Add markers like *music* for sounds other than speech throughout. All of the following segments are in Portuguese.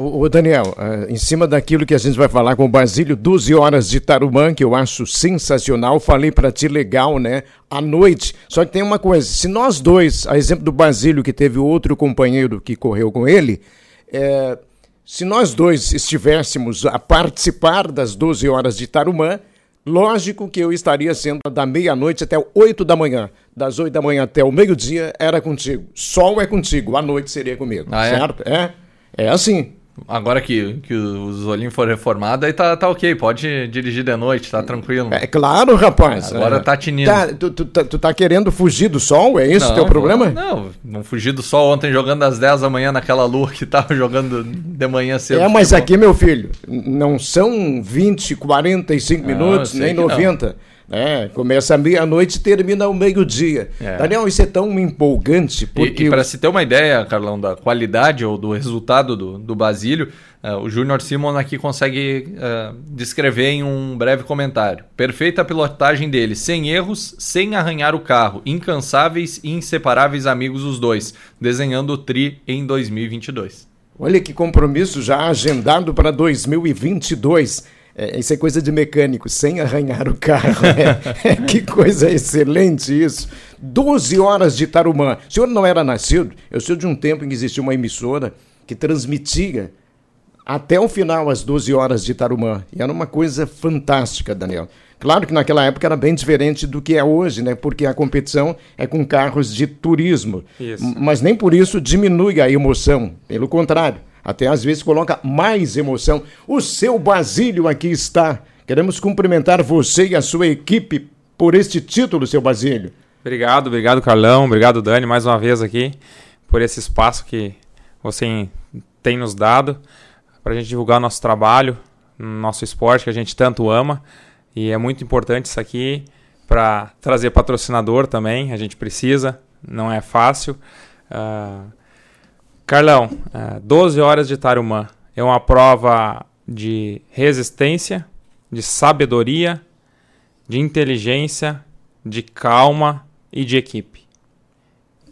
O, Daniel, uh, em cima daquilo que a gente vai falar com o Basílio, 12 horas de Tarumã, que eu acho sensacional, falei para ti legal, né? À noite. Só que tem uma coisa, se nós dois, a exemplo do Basílio, que teve outro companheiro que correu com ele, é, se nós dois estivéssemos a participar das 12 horas de Tarumã, lógico que eu estaria sendo da meia-noite até 8 da manhã. Das 8 da manhã até o meio-dia era contigo. Sol é contigo, à noite seria comigo. Ah, é? certo? É? É assim. Agora que, que os olhinhos foram reformados, aí tá, tá ok, pode dirigir de noite, tá tranquilo. É claro, rapaz. Agora é. tá tinindo. Tá, tu, tu, tá, tu, tá querendo fugir do sol? É isso o teu problema? Não, não fugir do sol ontem jogando às 10 da manhã naquela lua que tava *laughs* jogando de manhã cedo. É, mas aqui, meu filho, não são 20, 45 minutos, nem 90. Não. É, começa meia-noite e termina ao meio-dia. É. Daniel, isso é tão empolgante porque... E, e para se ter uma ideia, Carlão, da qualidade ou do resultado do, do Basílio, uh, o Júnior Simon aqui consegue uh, descrever em um breve comentário. Perfeita pilotagem dele, sem erros, sem arranhar o carro, incansáveis e inseparáveis amigos os dois, desenhando o Tri em 2022. Olha que compromisso já agendado para 2022. É, isso é coisa de mecânico, sem arranhar o carro. É, que coisa excelente isso. 12 horas de Tarumã. O senhor não era nascido? Eu sou de um tempo em que existia uma emissora que transmitia até o final às 12 horas de Tarumã. E era uma coisa fantástica, Daniel. Claro que naquela época era bem diferente do que é hoje, né? Porque a competição é com carros de turismo. Isso. Mas nem por isso diminui a emoção. Pelo contrário até às vezes coloca mais emoção. O seu Basílio aqui está. Queremos cumprimentar você e a sua equipe por este título, seu Basílio. Obrigado, obrigado Carlão, obrigado Dani mais uma vez aqui por esse espaço que você tem nos dado para a gente divulgar nosso trabalho, nosso esporte que a gente tanto ama e é muito importante isso aqui para trazer patrocinador também, a gente precisa, não é fácil. Uh, Carlão, 12 é, horas de Tarumã é uma prova de resistência, de sabedoria, de inteligência, de calma e de equipe.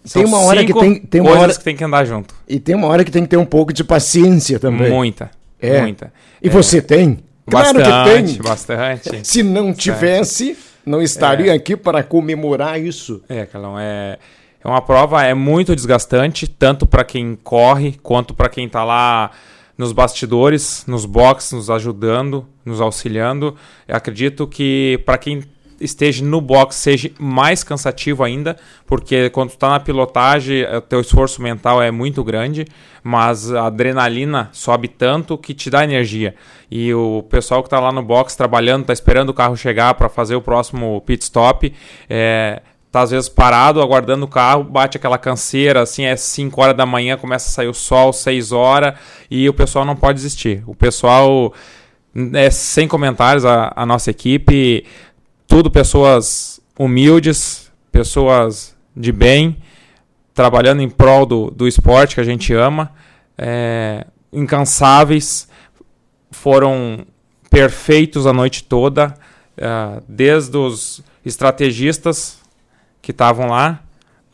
São tem uma hora que tem, tem uma hora que tem que andar junto. E tem uma hora que tem que ter um pouco de paciência também. Muita. É. Muita. E é. você tem? Claro bastante, que tem. Bastante. Se não tivesse, não estaria é. aqui para comemorar isso. É, Carlão, é é uma prova é muito desgastante, tanto para quem corre quanto para quem está lá nos bastidores, nos boxes, nos ajudando, nos auxiliando. Eu acredito que para quem esteja no box seja mais cansativo ainda, porque quando está na pilotagem, o teu esforço mental é muito grande, mas a adrenalina sobe tanto que te dá energia. E o pessoal que está lá no box trabalhando, está esperando o carro chegar para fazer o próximo pit stop, é, tá às vezes parado, aguardando o carro, bate aquela canseira, assim, é 5 horas da manhã, começa a sair o sol, 6 horas, e o pessoal não pode desistir. O pessoal, é sem comentários, a, a nossa equipe, tudo pessoas humildes, pessoas de bem, trabalhando em prol do, do esporte que a gente ama, é, incansáveis, foram perfeitos a noite toda, uh, desde os estrategistas que estavam lá,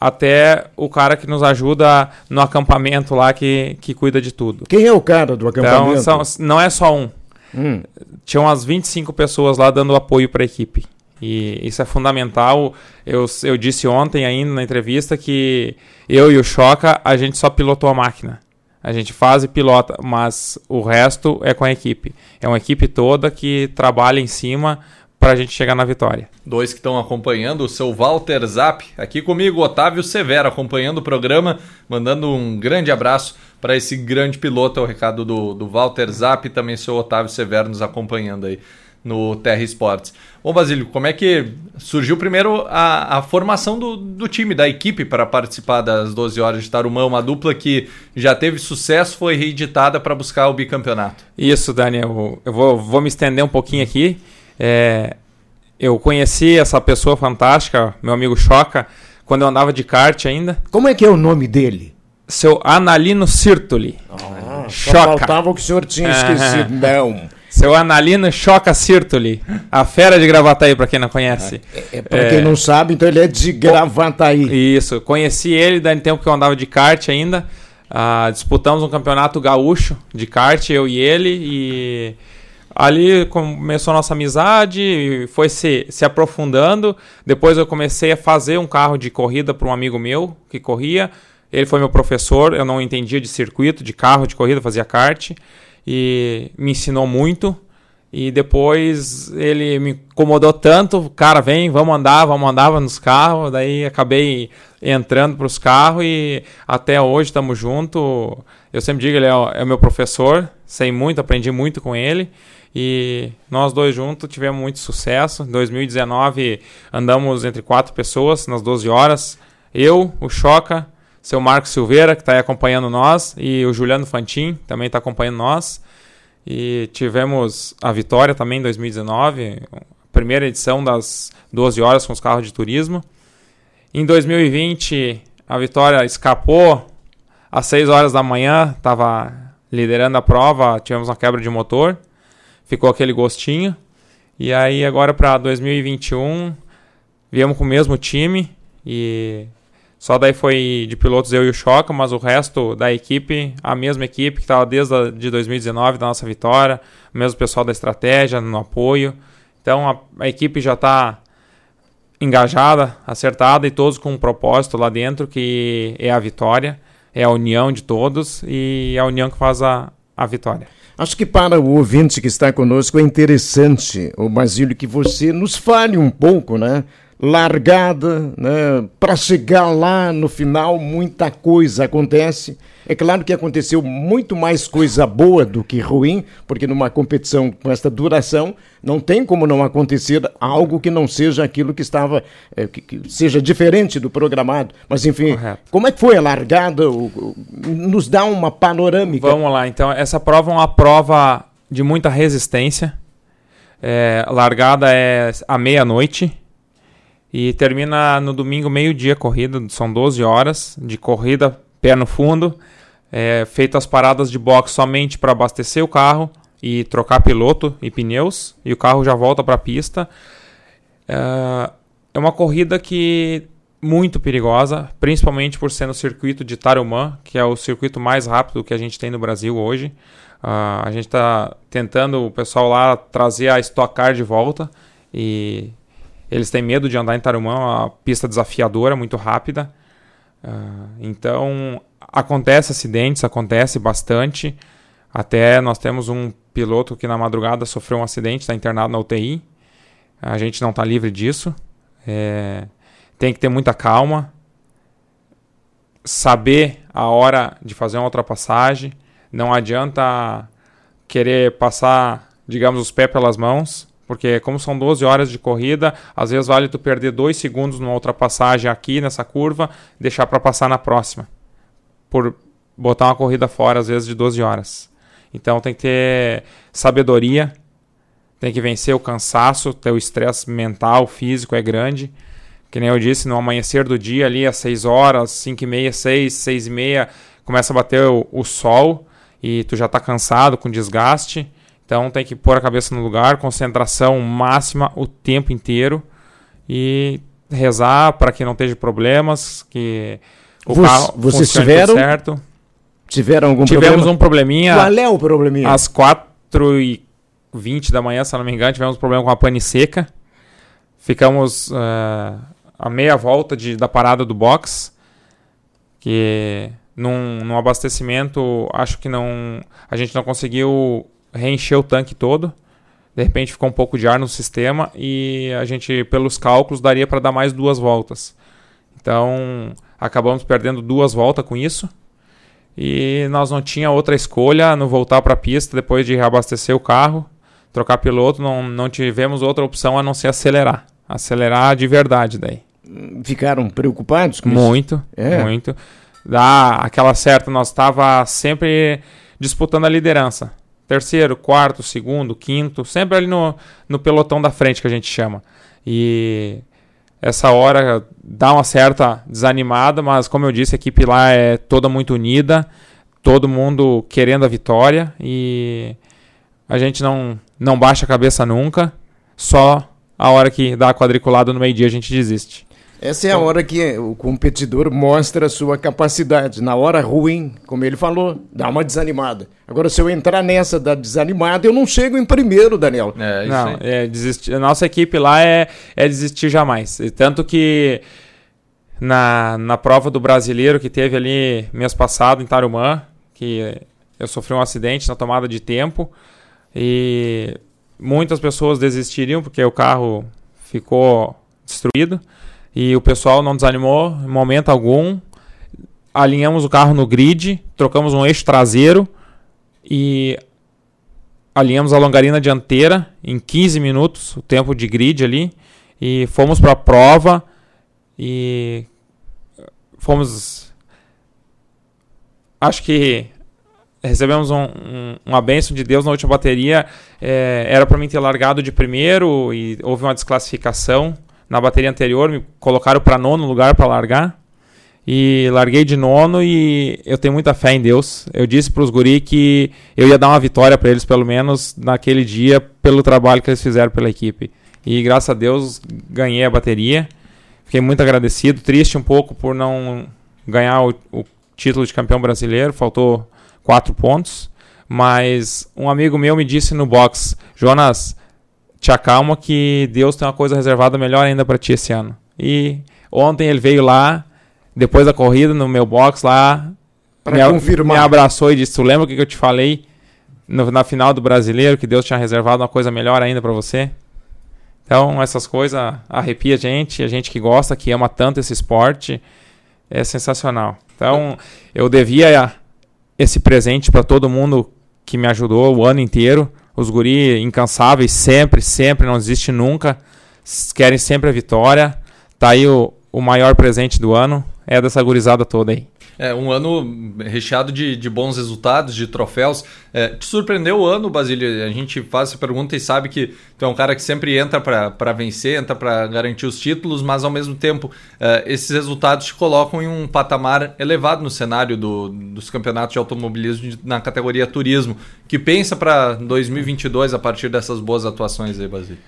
até o cara que nos ajuda no acampamento lá, que, que cuida de tudo. Quem é o cara do acampamento? Então, são, não é só um. Hum. Tinha umas 25 pessoas lá dando apoio para a equipe. E isso é fundamental. Eu, eu disse ontem ainda na entrevista que eu e o Choca, a gente só pilotou a máquina. A gente faz e pilota, mas o resto é com a equipe. É uma equipe toda que trabalha em cima para a gente chegar na vitória. Dois que estão acompanhando, o seu Walter Zap, aqui comigo, Otávio Severo, acompanhando o programa, mandando um grande abraço para esse grande piloto, é o recado do, do Walter Zap, e também seu Otávio Severo nos acompanhando aí no Terra Esportes. Bom, Basílio, como é que surgiu primeiro a, a formação do, do, time, da equipe para participar das 12 horas de Tarumã, uma dupla que já teve sucesso, foi reeditada para buscar o bicampeonato? Isso, Daniel, eu vou, vou me estender um pouquinho aqui. É, eu conheci essa pessoa fantástica, meu amigo Choca, quando eu andava de kart ainda. Como é que é o nome dele? Seu Analino Sirtoli. Ah, Choca. Só faltava o que o senhor tinha esquecido. Não. Seu Analino Choca Sirtoli. A fera de Gravataí, para quem não conhece. É, é para é... quem não sabe, então ele é de Gravataí. Isso. Conheci ele, daí tempo que eu andava de kart ainda. Uh, disputamos um campeonato gaúcho de kart, eu e ele, e ali começou a nossa amizade, foi se, se aprofundando. Depois eu comecei a fazer um carro de corrida para um amigo meu que corria. Ele foi meu professor, eu não entendia de circuito, de carro, de corrida, fazia kart, e me ensinou muito. E depois ele me incomodou tanto, cara, vem, vamos andar, vamos andar nos carros. Daí acabei entrando para os carros e até hoje estamos juntos. Eu sempre digo, ele é o, é o meu professor, sei muito, aprendi muito com ele. E nós dois juntos tivemos muito sucesso. Em 2019 andamos entre quatro pessoas nas 12 horas. Eu, o Choca, seu Marcos Silveira, que está acompanhando nós, e o Juliano Fantin, também está acompanhando nós. E tivemos a vitória também em 2019, primeira edição das 12 horas com os carros de turismo. Em 2020, a vitória escapou às 6 horas da manhã, estava liderando a prova, tivemos uma quebra de motor, ficou aquele gostinho. E aí agora para 2021, viemos com o mesmo time e só daí foi de pilotos eu e o Choca, mas o resto da equipe, a mesma equipe que estava desde a, de 2019 da nossa vitória, o mesmo pessoal da estratégia, no apoio. Então a, a equipe já está engajada, acertada e todos com um propósito lá dentro que é a vitória, é a união de todos e é a união que faz a, a vitória. Acho que para o ouvinte que está conosco é interessante, o Basílio, que você nos fale um pouco, né? Largada, né? para chegar lá no final muita coisa acontece. É claro que aconteceu muito mais coisa boa do que ruim, porque numa competição com esta duração não tem como não acontecer algo que não seja aquilo que estava, é, que, que, seja diferente do programado. Mas enfim, Correto. como é que foi a largada? O, o, nos dá uma panorâmica. Vamos lá, então essa prova é uma prova de muita resistência. É, largada é à meia-noite e termina no domingo, meio-dia, corrida. São 12 horas de corrida, pé no fundo. É, feito as paradas de box somente para abastecer o carro e trocar piloto e pneus. E o carro já volta para a pista. É, é uma corrida que muito perigosa, principalmente por ser no circuito de Tarumã, que é o circuito mais rápido que a gente tem no Brasil hoje. Uh, a gente está tentando o pessoal lá trazer a Stock Car de volta e eles têm medo de andar em Tarumã, uma pista desafiadora, muito rápida. Uh, então, acontece acidentes, acontece bastante. Até nós temos um piloto que na madrugada sofreu um acidente, está internado na UTI. A gente não está livre disso. É, tem que ter muita calma. Saber a hora de fazer uma ultrapassagem. Não adianta querer passar, digamos, os pés pelas mãos. Porque como são 12 horas de corrida, às vezes vale tu perder 2 segundos numa ultrapassagem aqui nessa curva, deixar para passar na próxima. Por botar uma corrida fora às vezes de 12 horas. Então tem que ter sabedoria, tem que vencer o cansaço, ter o estresse mental, físico é grande. Que nem eu disse, no amanhecer do dia ali às 6 horas, 5 e meia, 6, 6 e meia, começa a bater o, o sol e tu já está cansado, com desgaste então tem que pôr a cabeça no lugar, concentração máxima o tempo inteiro e rezar para que não esteja problemas, que o Você, carro vocês tiveram certo. Tiveram algum tivemos problema? um probleminha. Qual é o probleminha? Às 4 e 20 da manhã, se não me engano, tivemos um problema com a pane seca. Ficamos uh, a meia volta de, da parada do box, que num, num abastecimento, acho que não a gente não conseguiu reencher o tanque todo. De repente ficou um pouco de ar no sistema e a gente, pelos cálculos, daria para dar mais duas voltas. Então acabamos perdendo duas voltas com isso. E nós não tinha outra escolha no voltar para a pista depois de reabastecer o carro, trocar piloto, não, não tivemos outra opção a não ser acelerar. Acelerar de verdade daí. Ficaram preocupados com muito, isso? Muito, é. muito. Dá aquela certa, nós estava sempre disputando a liderança terceiro, quarto, segundo, quinto, sempre ali no, no pelotão da frente que a gente chama. E essa hora dá uma certa desanimada, mas como eu disse, a equipe lá é toda muito unida, todo mundo querendo a vitória e a gente não, não baixa a cabeça nunca, só a hora que dá a quadriculada no meio-dia a gente desiste. Essa é a hora que o competidor mostra a sua capacidade. Na hora ruim, como ele falou, dá uma desanimada. Agora, se eu entrar nessa da desanimada, eu não chego em primeiro, Daniel. É, isso não, é, desistir, a nossa equipe lá é, é desistir jamais. Tanto que na, na prova do brasileiro que teve ali mês passado em Tarumã, que eu sofri um acidente na tomada de tempo e muitas pessoas desistiriam porque o carro ficou destruído. E o pessoal não desanimou em momento algum. Alinhamos o carro no grid, trocamos um eixo traseiro e alinhamos a longarina dianteira em 15 minutos, o tempo de grid ali. E fomos para a prova e fomos. Acho que recebemos um, um, uma bênção de Deus na última bateria. É, era para mim ter largado de primeiro e houve uma desclassificação na bateria anterior, me colocaram para nono lugar para largar. E larguei de nono e eu tenho muita fé em Deus. Eu disse para os guri que eu ia dar uma vitória para eles, pelo menos naquele dia, pelo trabalho que eles fizeram pela equipe. E graças a Deus ganhei a bateria. Fiquei muito agradecido, triste um pouco por não ganhar o, o título de campeão brasileiro, faltou quatro pontos. Mas um amigo meu me disse no box: Jonas, te acalma que Deus tem uma coisa reservada melhor ainda para ti esse ano. E ontem ele veio lá, depois da corrida, no meu box lá, para confirmar. Me abraçou e disse: Tu lembra o que eu te falei no, na final do brasileiro? Que Deus tinha reservado uma coisa melhor ainda para você? Então, essas coisas arrepia a gente, a gente que gosta, que ama tanto esse esporte, é sensacional. Então, eu devia esse presente para todo mundo que me ajudou o ano inteiro. Os guri incansáveis, sempre, sempre, não desiste nunca. Querem sempre a vitória. Tá aí o, o maior presente do ano. É dessa gurizada toda aí. É um ano recheado de, de bons resultados, de troféus. É, te surpreendeu o ano, Basílio? A gente faz essa pergunta e sabe que tu é um cara que sempre entra para vencer, entra para garantir os títulos, mas ao mesmo tempo é, esses resultados te colocam em um patamar elevado no cenário do, dos campeonatos de automobilismo na categoria turismo. Que pensa para 2022 a partir dessas boas atuações aí, Basílio?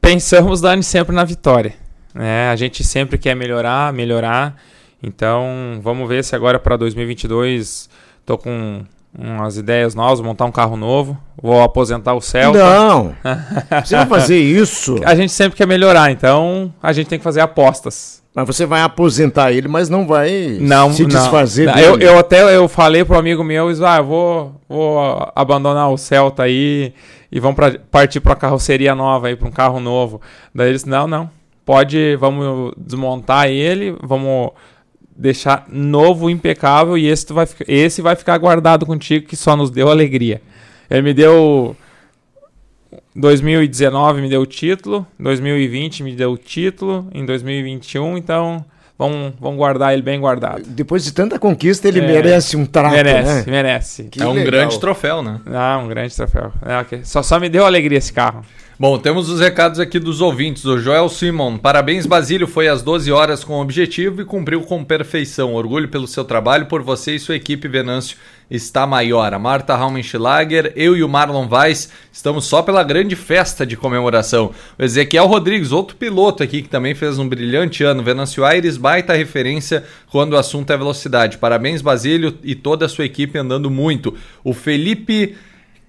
Pensamos, Dani, sempre na vitória. Né? A gente sempre quer melhorar, melhorar. Então, vamos ver se agora para 2022 tô com umas ideias novas, montar um carro novo, vou aposentar o Celta. Não! *laughs* Você vai fazer isso? A gente sempre quer melhorar, então a gente tem que fazer apostas. Mas você vai aposentar ele, mas não vai não, se desfazer não. dele. Eu, eu até eu falei pro amigo meu, ah, eu vou, vou abandonar o Celta aí e vamos pra, partir para carroceria nova aí, para um carro novo. Daí eles, não, não, pode, vamos desmontar ele, vamos deixar novo, impecável, e esse, vai, esse vai ficar guardado contigo, que só nos deu alegria. Ele me deu. 2019 me deu o título, 2020 me deu o título, em 2021, então vamos, vamos guardar ele bem guardado. Depois de tanta conquista, ele é, merece um trato, merece, né? Merece, Que é um legal. grande troféu, né? Ah, um grande troféu. É, okay. só, só me deu alegria esse carro. Bom, temos os recados aqui dos ouvintes. O Joel Simon. Parabéns, Basílio. Foi às 12 horas com objetivo e cumpriu com perfeição. Orgulho pelo seu trabalho, por você e sua equipe, Venâncio, está maior. A Marta Raumenschlager, eu e o Marlon Weiss estamos só pela grande festa de comemoração. O Ezequiel Rodrigues, outro piloto aqui que também fez um brilhante ano. Venâncio Aires, baita referência quando o assunto é velocidade. Parabéns, Basílio, e toda a sua equipe andando muito. O Felipe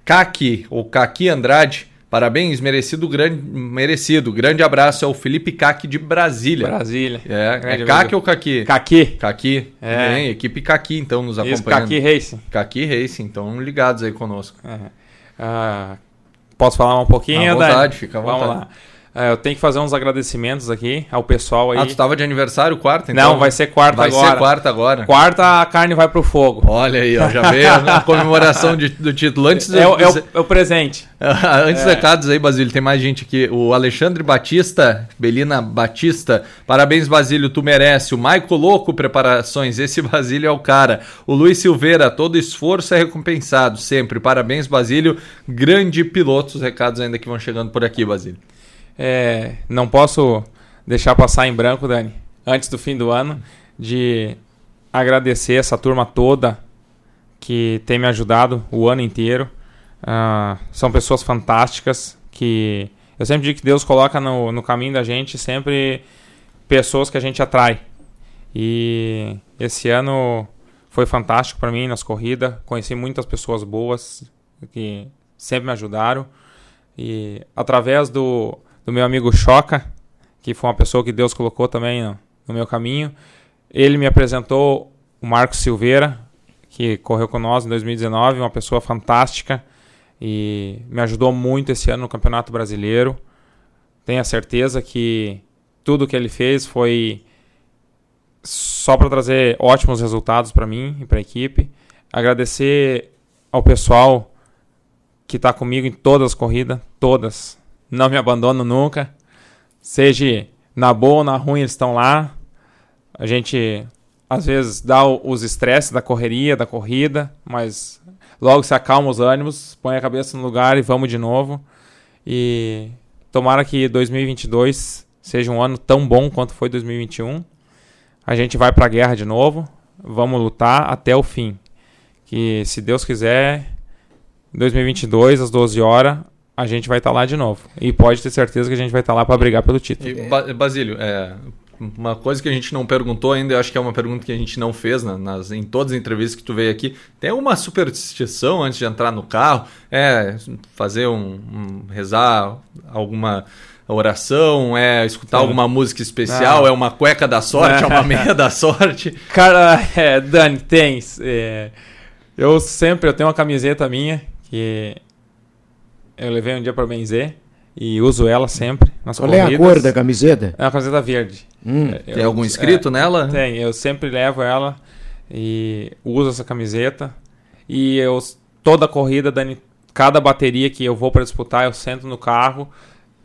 Kaki, ou Kaki Andrade Parabéns, merecido, grande, merecido. Grande abraço ao Felipe Caque de Brasília. Brasília. É, é Caque ou Caqui? Caqui. Caqui. É. Bem, equipe Caqui, então, nos acompanhando. Isso, Caqui Racing. Caqui Racing, então ligados aí conosco. É. Ah, posso falar um pouquinho, À vontade, Dani? fica à vontade. Vamos lá. É, eu tenho que fazer uns agradecimentos aqui ao pessoal aí. Ah, tu estava de aniversário quarta, então? Não, vai ser quarta vai agora. Vai ser quarta agora. Quarta a carne vai pro fogo. Olha aí, ó, já veio a *laughs* comemoração de, do título. Antes é, do, é, o, é o presente. *laughs* Antes é. recados aí, Basílio, tem mais gente aqui. O Alexandre Batista, Belina Batista, parabéns, Basílio, tu merece. O Maico Louco, preparações, esse Basílio é o cara. O Luiz Silveira, todo esforço é recompensado, sempre. Parabéns, Basílio, grande piloto. Os recados ainda que vão chegando por aqui, Basílio. É, não posso deixar passar em branco, Dani, antes do fim do ano, de agradecer essa turma toda que tem me ajudado o ano inteiro. Uh, são pessoas fantásticas que eu sempre digo que Deus coloca no, no caminho da gente sempre pessoas que a gente atrai. E esse ano foi fantástico para mim nas corridas. Conheci muitas pessoas boas que sempre me ajudaram. E através do, do meu amigo Choca, que foi uma pessoa que Deus colocou também no, no meu caminho, ele me apresentou o Marcos Silveira, que correu com nós em 2019, uma pessoa fantástica e me ajudou muito esse ano no Campeonato Brasileiro. Tenho a certeza que tudo que ele fez foi só para trazer ótimos resultados para mim e para a equipe. Agradecer ao pessoal que está comigo em todas as corridas, todas. Não me abandono nunca. Seja na boa ou na ruim, eles estão lá. A gente às vezes dá os estresses da correria, da corrida, mas logo se acalma os ânimos, põe a cabeça no lugar e vamos de novo. E tomara que 2022 seja um ano tão bom quanto foi 2021. A gente vai para a guerra de novo, vamos lutar até o fim. Que se Deus quiser, 2022 às 12 horas a gente vai estar tá lá de novo. E pode ter certeza que a gente vai estar tá lá para brigar pelo título. E, Basílio, é, uma coisa que a gente não perguntou ainda, eu acho que é uma pergunta que a gente não fez né, nas, em todas as entrevistas que tu veio aqui. Tem uma superstição antes de entrar no carro? É fazer um, um rezar alguma oração? É escutar alguma música especial? É uma cueca da sorte? É uma *laughs* meia da sorte? Cara, é, Dani, tem. É, eu sempre eu tenho uma camiseta minha que eu levei um dia para benzer e uso ela sempre nas Qual corridas. é a cor da camiseta? É uma camiseta verde. Hum. Eu, tem algum escrito é, nela? Tem, eu sempre levo ela e uso essa camiseta. E eu toda corrida, Dani, cada bateria que eu vou para disputar, eu sento no carro,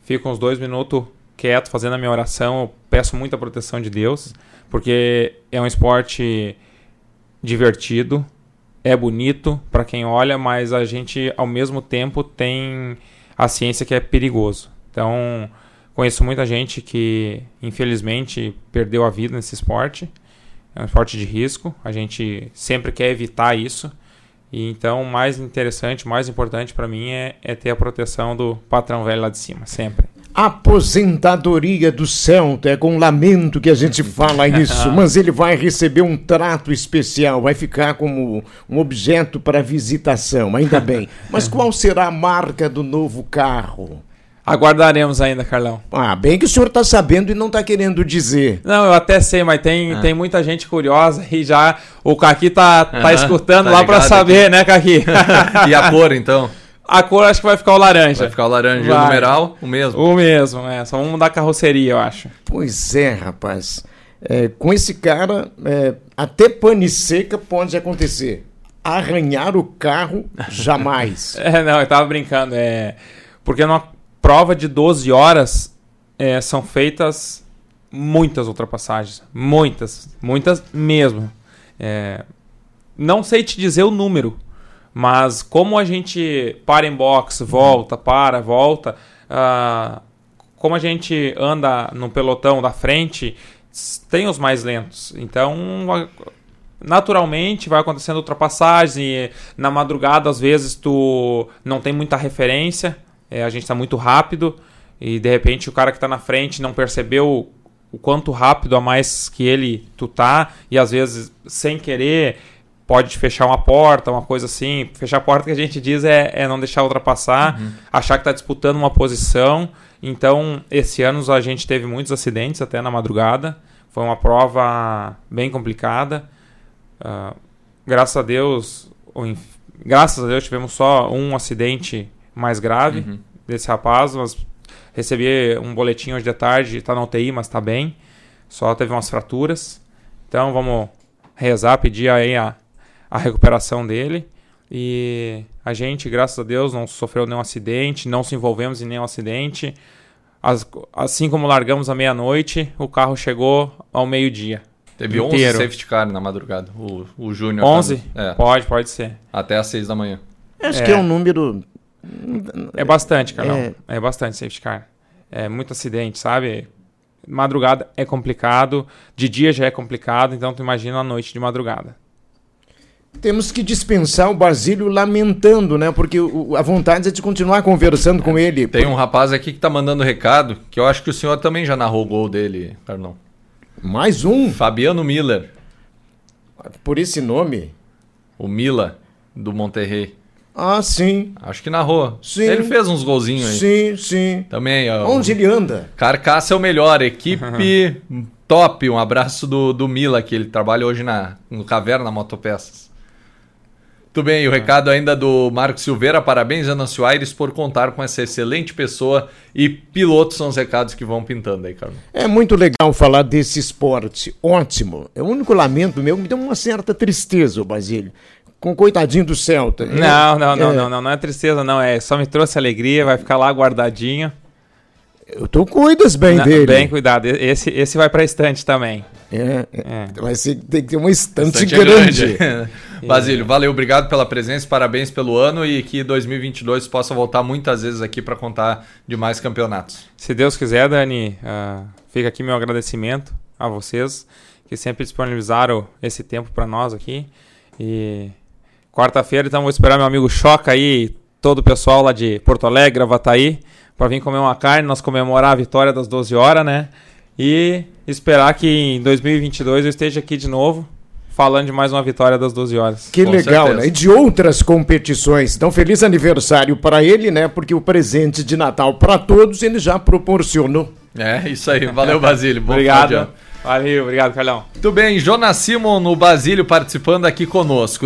fico uns dois minutos quieto fazendo a minha oração, eu peço muita proteção de Deus, porque é um esporte divertido, é bonito para quem olha, mas a gente ao mesmo tempo tem a ciência que é perigoso. Então, conheço muita gente que infelizmente perdeu a vida nesse esporte. É um esporte de risco. A gente sempre quer evitar isso. E então, mais interessante, mais importante para mim é, é ter a proteção do patrão velho lá de cima, sempre. Aposentadoria do Celta, é com lamento que a gente *laughs* fala isso, mas ele vai receber um trato especial, vai ficar como um objeto para visitação, ainda *laughs* bem. Mas qual será a marca do novo carro? Aguardaremos ainda, Carlão. Ah, bem que o senhor está sabendo e não está querendo dizer. Não, eu até sei, mas tem, ah. tem muita gente curiosa e já o Caqui tá, tá escutando tá lá para saber, aqui. né, Caqui? *laughs* e a cor, então? A cor acho que vai ficar o laranja. Vai ficar o laranja. Vai. E o numeral, o mesmo? O mesmo, é. Só vamos mudar a carroceria, eu acho. Pois é, rapaz. É, com esse cara, é, até pane seca pode acontecer. Arranhar o carro, jamais. *laughs* é, não, eu tava brincando. É, porque numa prova de 12 horas é, são feitas muitas ultrapassagens. Muitas. Muitas mesmo. É, não sei te dizer o número mas como a gente para em box, volta, para, volta, uh, como a gente anda no pelotão da frente, tem os mais lentos. Então, naturalmente vai acontecendo ultrapassagens e na madrugada às vezes tu não tem muita referência, é, a gente está muito rápido e de repente o cara que está na frente não percebeu o quanto rápido a mais que ele tu tá e às vezes sem querer pode fechar uma porta, uma coisa assim. Fechar a porta que a gente diz é, é não deixar ultrapassar, uhum. achar que está disputando uma posição. Então, esse ano a gente teve muitos acidentes até na madrugada. Foi uma prova bem complicada. Uh, graças a Deus, graças a Deus tivemos só um acidente mais grave uhum. desse rapaz. Mas recebi um boletim hoje de tarde, está na UTI, mas está bem. Só teve umas fraturas. Então vamos rezar, pedir aí a, a recuperação dele. E a gente, graças a Deus, não sofreu nenhum acidente, não se envolvemos em nenhum acidente. As, assim como largamos à meia-noite, o carro chegou ao meio-dia. Teve inteiro. 11 safety car na madrugada. O, o Júnior. 11? Tá... É. Pode, pode ser. Até às 6 da manhã. Acho é. que é um número. É bastante, Carol. É... é bastante safety car. É muito acidente, sabe? Madrugada é complicado, de dia já é complicado, então tu imagina a noite de madrugada. Temos que dispensar o Basílio lamentando, né? Porque o, a vontade é de continuar conversando com ele. Tem um rapaz aqui que tá mandando recado, que eu acho que o senhor também já narrou o gol dele, Carlão. Mais um? Fabiano Miller. Por esse nome? O Mila, do Monterrey. Ah, sim. Acho que narrou. Sim. Ele fez uns golzinhos aí. Sim, sim. Também, ó. Onde ele anda? Carcaça é o melhor. Equipe *laughs* top. Um abraço do, do Mila, que ele trabalha hoje na, no Caverna Motopeças. Muito bem, e o recado ainda do Marco Silveira. Parabéns, Anancio Aires, por contar com essa excelente pessoa. E pilotos são os recados que vão pintando aí, Carlos. É muito legal falar desse esporte. Ótimo. É o único lamento meu, me deu uma certa tristeza, o Basílio. Com o coitadinho do Celta. Não, não, não, É. não, não, não é tristeza, não. É só me trouxe alegria, vai ficar lá guardadinho. Eu tô cuidas bem Não, dele. Bem cuidado. Esse, esse vai pra estante também. É, é. É. Vai ser, tem que ter uma estante Bastante grande. *laughs* Basílio, valeu, obrigado pela presença, parabéns pelo ano e que 2022 possa voltar muitas vezes aqui para contar de mais campeonatos. Se Deus quiser, Dani, ah, fica aqui meu agradecimento a vocês que sempre disponibilizaram esse tempo para nós aqui. E quarta-feira, então, vou esperar meu amigo Choca aí, todo o pessoal lá de Porto Alegre, Gravataí, para vir comer uma carne, nós comemorar a vitória das 12 horas, né? E esperar que em 2022 eu esteja aqui de novo, falando de mais uma vitória das 12 horas. Que Com legal, certeza. né? E de outras competições. Então, feliz aniversário para ele, né? Porque o presente de Natal para todos ele já proporcionou. É, isso aí, valeu, Basílio. Obrigado. Valeu, obrigado, Carlão. Muito bem, Jonas Simon no Basílio participando aqui conosco.